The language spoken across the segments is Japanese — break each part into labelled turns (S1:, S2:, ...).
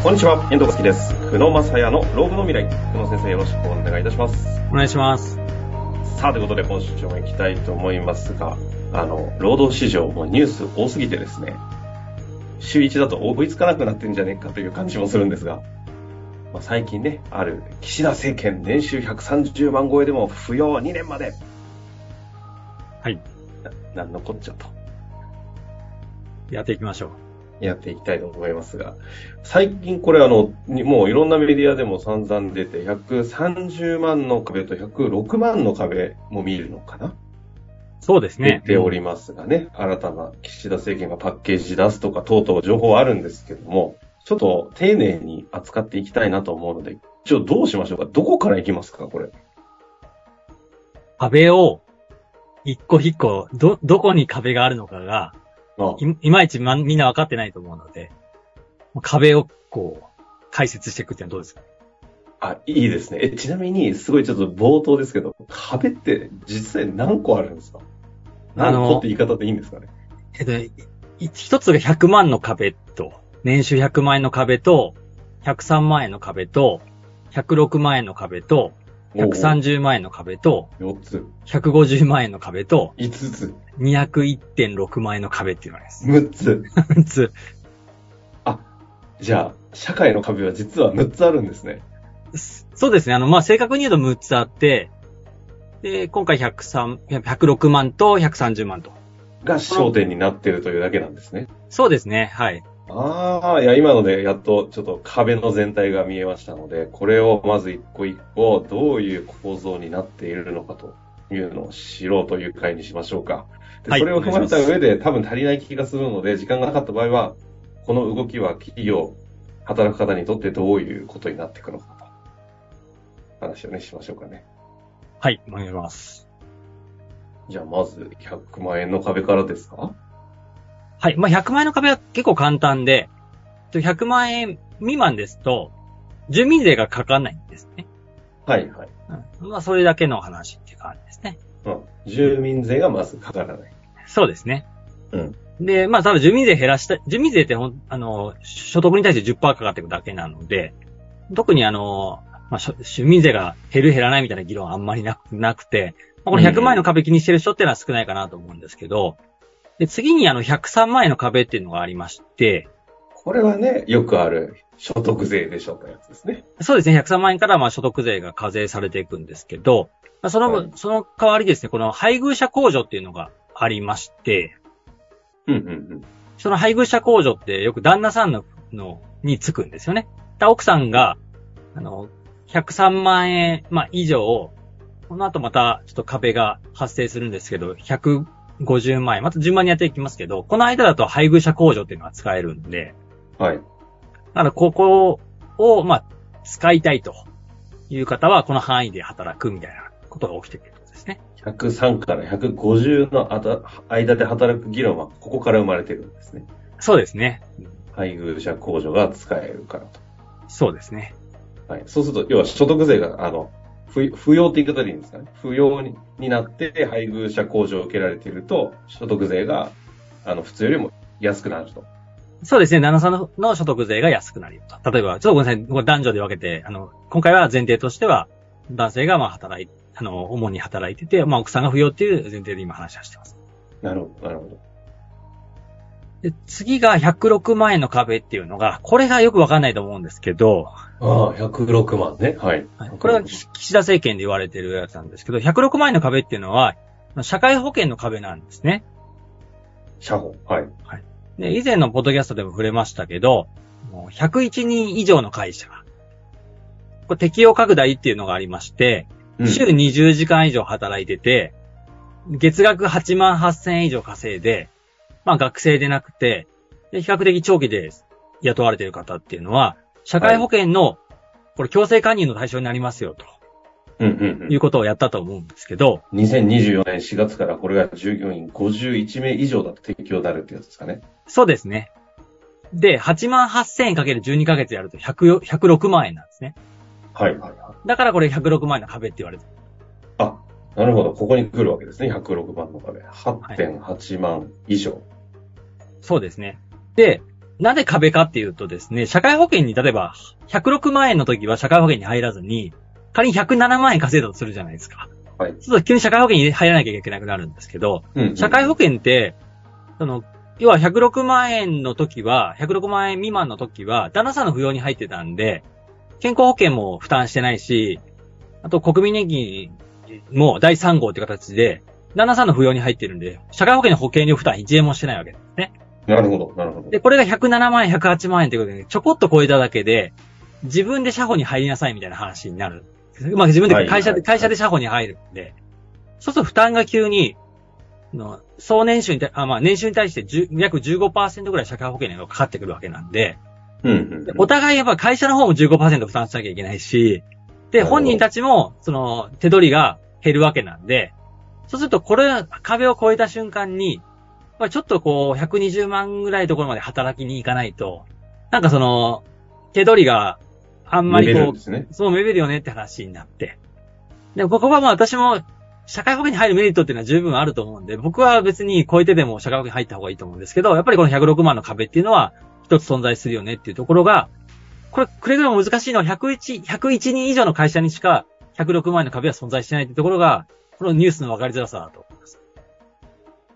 S1: こんにちは、遠藤好きです。久野正也の老後の未来。久野先生よろしくお願いいたします。
S2: お願いします。
S1: さあ、ということで今週も行きたいと思いますが、あの、労働市場もニュース多すぎてですね、週1だと追いつかなくなってんじゃねえかという感じもするんですが、まあ、最近ね、ある岸田政権年収130万超えでも扶養2年まで。
S2: はい。
S1: な、なんのこっちゃと。
S2: やっていきましょう。
S1: やっていきたいと思いますが、最近これあの、もういろんなメディアでも散々出て、130万の壁と106万の壁も見るのかな？
S2: そうですね。
S1: 出ておりますがね、新たな岸田政権がパッケージ出すとか、等々情報はあるんですけども、ちょっと丁寧に扱っていきたいなと思うので、一応どうしましょうか？どこから行きますか？これ。
S2: 壁を、一個一個、ど、どこに壁があるのかが、
S1: あ
S2: いいまいち、ま、みんな分かってないと思うので、壁をこう、解説していくっていうのはどうですか？
S1: あ、いいですね。え、ちなみに、すごいちょっと冒頭ですけど、壁って実際何個あるんですか？何個って言い方でいいんですかね？
S2: えっと、い一つが100万の壁と、年収100万円の壁と、103万円の壁と、106万円の壁と、130万円の壁と、
S1: 4つ、
S2: 150万円の壁と、
S1: 5つ、
S2: 201.6万円の壁っていうのます。
S1: 6つ。
S2: 6つ。
S1: じゃあ、社会の壁は実は6つあるんですね。
S2: そうですね。あの、まあ、正確に言うと6つあって、で、今回103、106万と130万と。
S1: が焦点になってるというだけなんですね。
S2: そうですね。はい。
S1: ああ、いや、今のでやっとちょっと壁の全体が見えましたので、これをまず一個一個どういう構造になっているのかというのを知ろうという回にしましょうか。で
S2: はい
S1: それを踏まえた上で多分足りない気がするので、時間がなかった場合は、この動きは企業、働く方にとってどういうことになっていくのかと。話をね、しましょうかね。
S2: はい。お願いします。
S1: じゃあまず100万円の壁からですか？
S2: はい。まあ、100万円の壁は結構簡単で、100万円未満ですと、住民税がかかんないんですね。
S1: はいはい。
S2: うん、まあ、それだけの話っていう感じですね。
S1: うん。住民税がまずかからない。
S2: そうですね。
S1: うん。
S2: で、まあ、多分住民税減らした、住民税ってほん、あの、所得に対して10%かかっていくだけなので、特にあの、まあ、住民税が減る減らないみたいな議論はあんまりなくなくて、まあ、この100万円の壁気にしてる人っていうのは少ないかなと思うんですけど、で、次にあの103万円の壁っていうのがありまして、
S1: これはね、よくある所得税でしょとやつですね。
S2: そうですね、103万円からまあ所得税が課税されていくんですけど、まあ、その、
S1: はい
S2: その代わりですね、この配偶者控除っていうのがありまして、
S1: うんうんうん。
S2: その配偶者控除ってよく旦那さんの、の、につくんですよね。だ奥さんが、あの、103万円、まあ、以上、この後また、ちょっと壁が発生するんですけど、150万円、また順番にやっていきますけど、この間だと配偶者控除っていうのが使えるんで、
S1: はい。
S2: だからここを、まあ、使いたいという方は、この範囲で働くみたいなことが起きてくるんですね。
S1: 103から150のあた間で働く議論はここから生まれてるんですね。
S2: そうですね。
S1: 配偶者控除が使えるからと。
S2: そうですね。
S1: はい。そうすると、要は所得税が、あの、不不要って言い方でいいんですかね？不要にになって配偶者控除を受けられていると、所得税が、あの、普通よりも安くなると。
S2: そうですね。旦那さんのの所得税が安くなるよと。例えば、ちょっとごめんなさい。これ男女で分けて、あの、今回は前提としては、男性がまあ働い、あの、主に働いてて、まあ奥さんが不要っていう前提で今話をしてます。
S1: なるほど、なるほど。
S2: で、次が106万円の壁っていうのが、これがよくわかんないと思うんですけど、
S1: ああ、106万ね。はい。
S2: はいこれは岸岸田政権で言われてるやつなんですけど、106万円の壁っていうのは、社会保険の壁なんですね。
S1: 社保。はい。
S2: で、以前のポッドキャストでも触れましたけど、もう101人以上の会社。これ適用拡大っていうのがありまして、
S1: うん
S2: 週20時間以上働いてて、月額8万8000円以上稼いで、まあ学生でなくて、で比較的長期で雇われている方っていうのは、社会保険の、これ強制加入の対象になりますよ、
S1: うんうんうん
S2: ということをやったと思うんですけど、
S1: 2024年4月からこれが従業員51名以上だと適用になるってやつですかね。
S2: そうですね。で、8万8000円かける12ヶ月やると100 106万円なんですね。
S1: はいはいはい。
S2: だからこれ106万円の壁って言われてる。
S1: あ、なるほど。ここに来るわけですね。106万の壁。8.8万以上。
S2: そうですね。で、なんで壁かっていうとですね、社会保険に例えば、106万円の時は社会保険に入らずに、仮に107万円稼いだとするじゃないですか。
S1: はい。
S2: そうすると急に社会保険に入らなきゃいけなくなるんですけど、
S1: うん
S2: 社会保険って、その、要は106万円の時は、106万円未満の時は、旦那さんの扶養に入ってたんで、健康保険も負担してないし、あと国民年金も第3号って形で、旦那さんの扶養に入ってるんで、社会保険の保険料負担1円もしてないわけですね。
S1: なるほど、なるほど。
S2: で、これが107万円、108万円ということで、ちょこっと超えただけで、自分で社保に入りなさいみたいな話になる。まあ自分で会社で、
S1: はいはい。
S2: 会社で社保に入るんで、そうすると負担が急に、の総年収に対、あ、まあ年収に対して10約15%ぐらい社会保険料がかかってくるわけなんで、
S1: うんうん
S2: でお互いやっぱ会社の方も15%負担しなきゃいけないし、で、本人たちも、その、手取りが減るわけなんで、そうするとこれ、壁を越えた瞬間に、まあちょっとこう、120万ぐらいのところまで働きに行かないと、なんかその、手取りがあんまりこう、
S1: ね。
S2: そうめべるよねって話になって。で、ここはまあ私も、社会保険に入るメリットっていうのは十分あると思うんで、僕は別に超えてでも社会保険に入った方がいいと思うんですけど、やっぱりこの106万の壁っていうのは一つ存在するよねっていうところが、これ、くれぐれも難しいのは101、101人以上の会社にしか106万円の壁は存在してないっていうところが、このニュースの分かりづらさだと思います。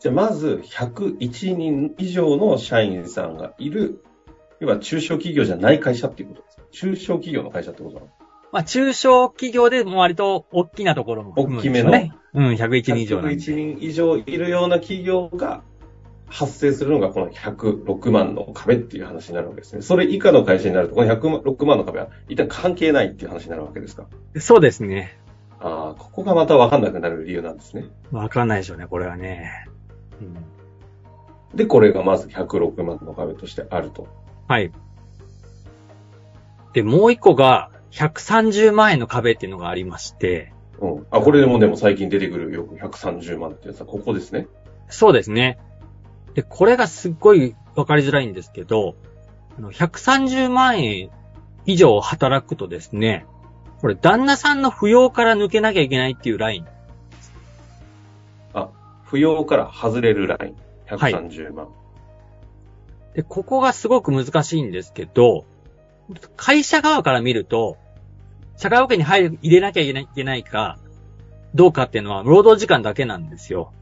S1: じゃあ、まず、101人以上の社員さんがいる、要は中小企業じゃない会社っていうことですか？中小企業の会社ってことなの？
S2: まあ中小企業でも割と大きなところも含むんですよね。うん、101人以上なんで。
S1: 101人以上いるような企業が発生するのがこの106万の壁っていう話になるわけですね。それ以下の会社になると、この106万の壁は一旦関係ないっていう話になるわけですか？
S2: そうですね。
S1: ああ、ここがまたわかんなくなる理由なんですね。
S2: わかんないでしょうね、これはね。うん、
S1: で、これがまず106万の壁としてあると。
S2: はい。で、もう一個が、130万円の壁っていうのがありまして、
S1: うん。あ、これでもでも最近出てくるよく130万ってやつはここですね。
S2: そうですね。で、これがすっごいわかりづらいんですけど、あの130万円以上働くとですね、これ旦那さんの扶養から抜けなきゃいけないっていうライン。
S1: あ、扶養から外れるライン。130万。
S2: で、ここがすごく難しいんですけど、会社側から見ると、社会保険に入る入れなきゃいけないいけないか、どうかっていうのは、労働時間だけなんですよ。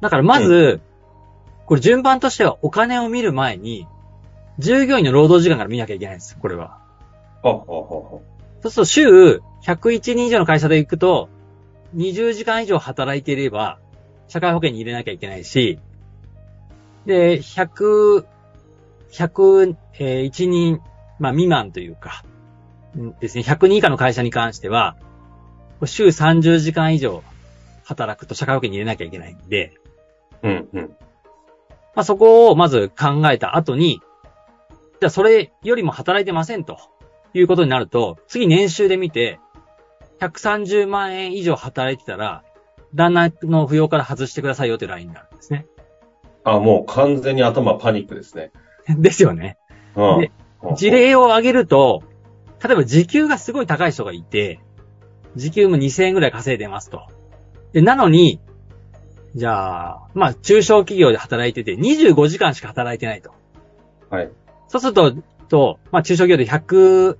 S2: だからまず、これ順番としてはお金を見る前に、従業員の労働時間から見なきゃいけないんです、これは。
S1: あ、あ、あ、あ。
S2: そうすると週101人以上の会社で行くと、20時間以上働いていれば、社会保険に入れなきゃいけないし、で、100、101人、まあ未満というか、んですね、100人以下の会社に関しては、週30時間以上働くと社会保険に入れなきゃいけないんで、
S1: うん、うん。
S2: まあそこをまず考えた後に、じゃあそれよりも働いてませんということになると、次年収で見て、130万円以上働いてたら、旦那の扶養から外してくださいよというラインになるんですね。
S1: あ、もう完全に頭パニックですね。
S2: ですよね。
S1: うん
S2: で事例を挙げると、例えば時給がすごい高い人がいて、時給も2000円ぐらい稼いでますと。で、なのに、じゃあ、まあ中小企業で働いてて25時間しか働いてないと。
S1: はい。
S2: そうすると、と、まあ、中小企業で100、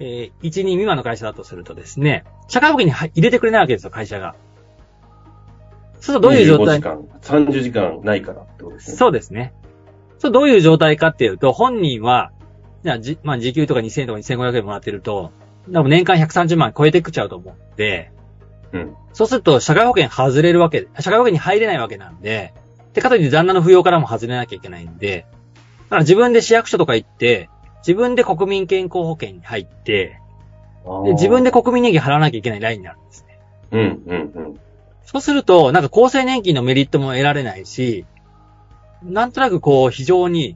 S2: えー、1人未満の会社だとするとですね、社会保険に入れてくれないわけですよ、会社が。そうするとどういう状態
S1: ？25時間、30時間ないからってことですね。
S2: そうですね。そう、どういう状態かっていうと、本人は、じゃあ、じ、まあ、時給とか2000円とか2500円もらってると、でも年間130万超えてくっちゃうと思うんで、
S1: うん。
S2: そうすると、社会保険外れるわけ、社会保険に入れないわけなんで、で、かといって旦那の扶養からも外れなきゃいけないんで、だから自分で市役所とか行って、自分で国民健康保険に入って、で自分
S1: で。
S2: で国民年金払わなきゃいけないラインになるんですね。
S1: うん、うん、うん。
S2: そうすると、なんか厚生年金のメリットも得られないし、なんとなくこう、非常に、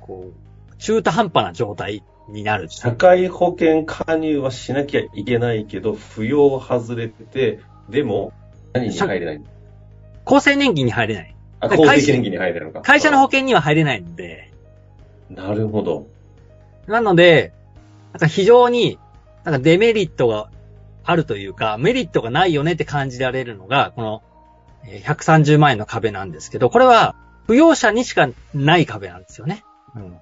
S2: こう、中途半端な状態になる。
S1: 社会保険加入はしなきゃいけないけど、扶養外れてて、でも、何に入れないの？
S2: 厚生年金に入れない。
S1: あ、
S2: 会社
S1: 公的年金に入れるのか。
S2: 会社の保険には入れないので、
S1: なるほど。
S2: なので、なんか非常に、なんかデメリットがあるというか、メリットがないよねって感じられるのが、このえー130万円の壁なんですけど、これは、扶養者にしかない壁なんですよね。うん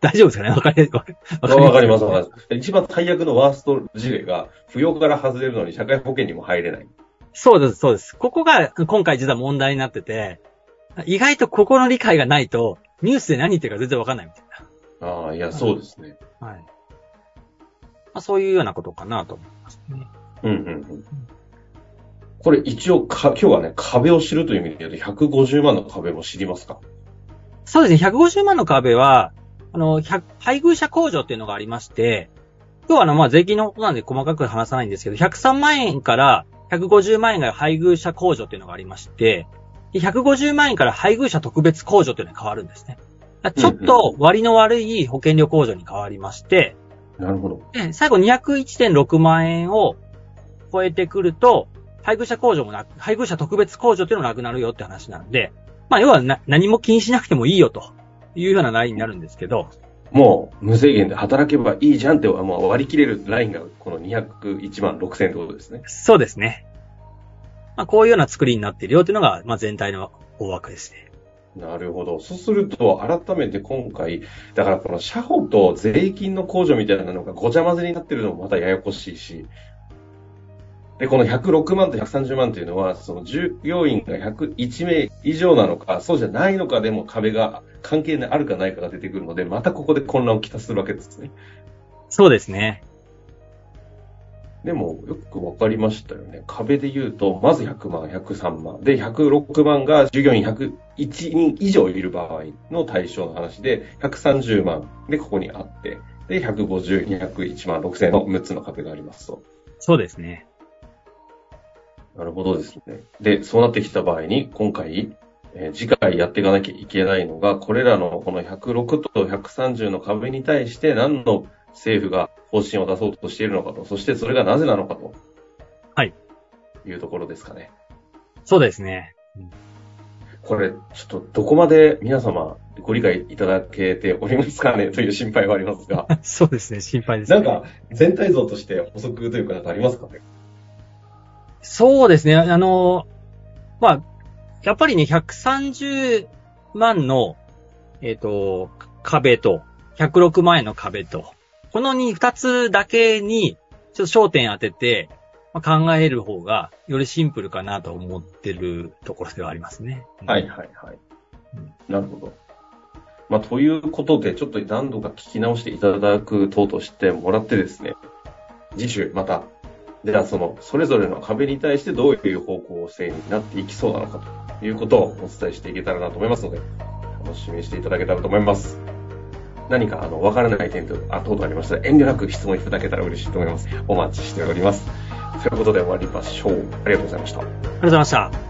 S2: 大丈夫ですかね？わかり、わか
S1: わかります、わかります。一番最悪のワースト事例が、扶養から外れるのに社会保険にも入れない。
S2: そうです、そうです。ここが今回実は問題になってて、意外とここの理解がないと、ニュースで何言ってるか全然わかんないみたい
S1: ああ、いや、そうですね。
S2: な。はい。まあ、そういうようなことかなと思いますね。
S1: うんうんうん。これ一応か、今日はね、壁を知るという意味で言うと、150万の壁も知りますか？
S2: そうですね、150万の壁は、あの、100配偶者控除っていうのがありまして、今日はあの、まあ、税金のことなんで細かく話さないんですけど、103万円から150万円が配偶者控除っていうのがありまして、で150万円から配偶者特別控除っていうのに変わるんですね。ちょっと割の悪い保険料控除に変わりまして、
S1: なるほど。
S2: で最後201.6万円を超えてくると、配偶者控除もなく、配偶者特別控除っていうのもなくなるよって話なんで、まあ要はな何も気にしなくてもいいよというようなラインになるんですけど、
S1: もう、無制限で働けばいいじゃんって、もう割り切れるラインが、この201万6000円ってことですね。
S2: そうですね。まあこういうような作りになっているよっていうのが、まあ全体の大枠ですね。
S1: なるほど。そうすると、改めて今回、だからこの社保と税金の控除みたいなのがごちゃ混ぜになってるのもまたややこしいし、で、この106万と130万というのは、その従業員が101名以上なのか、そうじゃないのかでも壁が関係あるかないかが出てくるので、またここで混乱をきたするわけですね。
S2: そうですね。
S1: でも、よくわかりましたよね。壁で言うと、まず100万、103万。で、106万が従業員101人以上いる場合の対象の話で、130万でここにあって、で、150、201万6000の6つの壁がありますと。
S2: そうですね。
S1: なるほどですね。で、そうなってきた場合に、今回、えー次回やっていかなきゃいけないのが、これらのこの106と130の壁に対して何の政府が方針を出そうとしているのかと、そしてそれがなぜなのかと。
S2: はい。
S1: いうところですかね。
S2: そうですね。
S1: これ、ちょっとどこまで皆様ご理解いただけておりますかね という心配はありますが、
S2: そうですね。心配です、ね。
S1: なんか全体像として補足というかなんかありますかね？
S2: そうですね。あの、まあ、やっぱりね、130万の、えっ、と、壁と、106万円の壁と、このに二つだけに、ちょっと焦点当てて、まあ、考える方が、よりシンプルかなと思ってるところではありますね。
S1: はいはいはい。なるほど。まあ、ということで、ちょっと何度か聞き直していただく等としてもらってですね、次週また、ではその、それぞれの壁に対してどういう方向性になっていきそうなのかということをお伝えしていけたらなと思いますので、楽しみにしていただけたらと思います。何か、あの、わからない点と、あ、等々ありましたら、遠慮なく質問いただけたら嬉しいと思います。お待ちしております。ということで終わりましょう。ありがとうございました。
S2: ありがとうございました。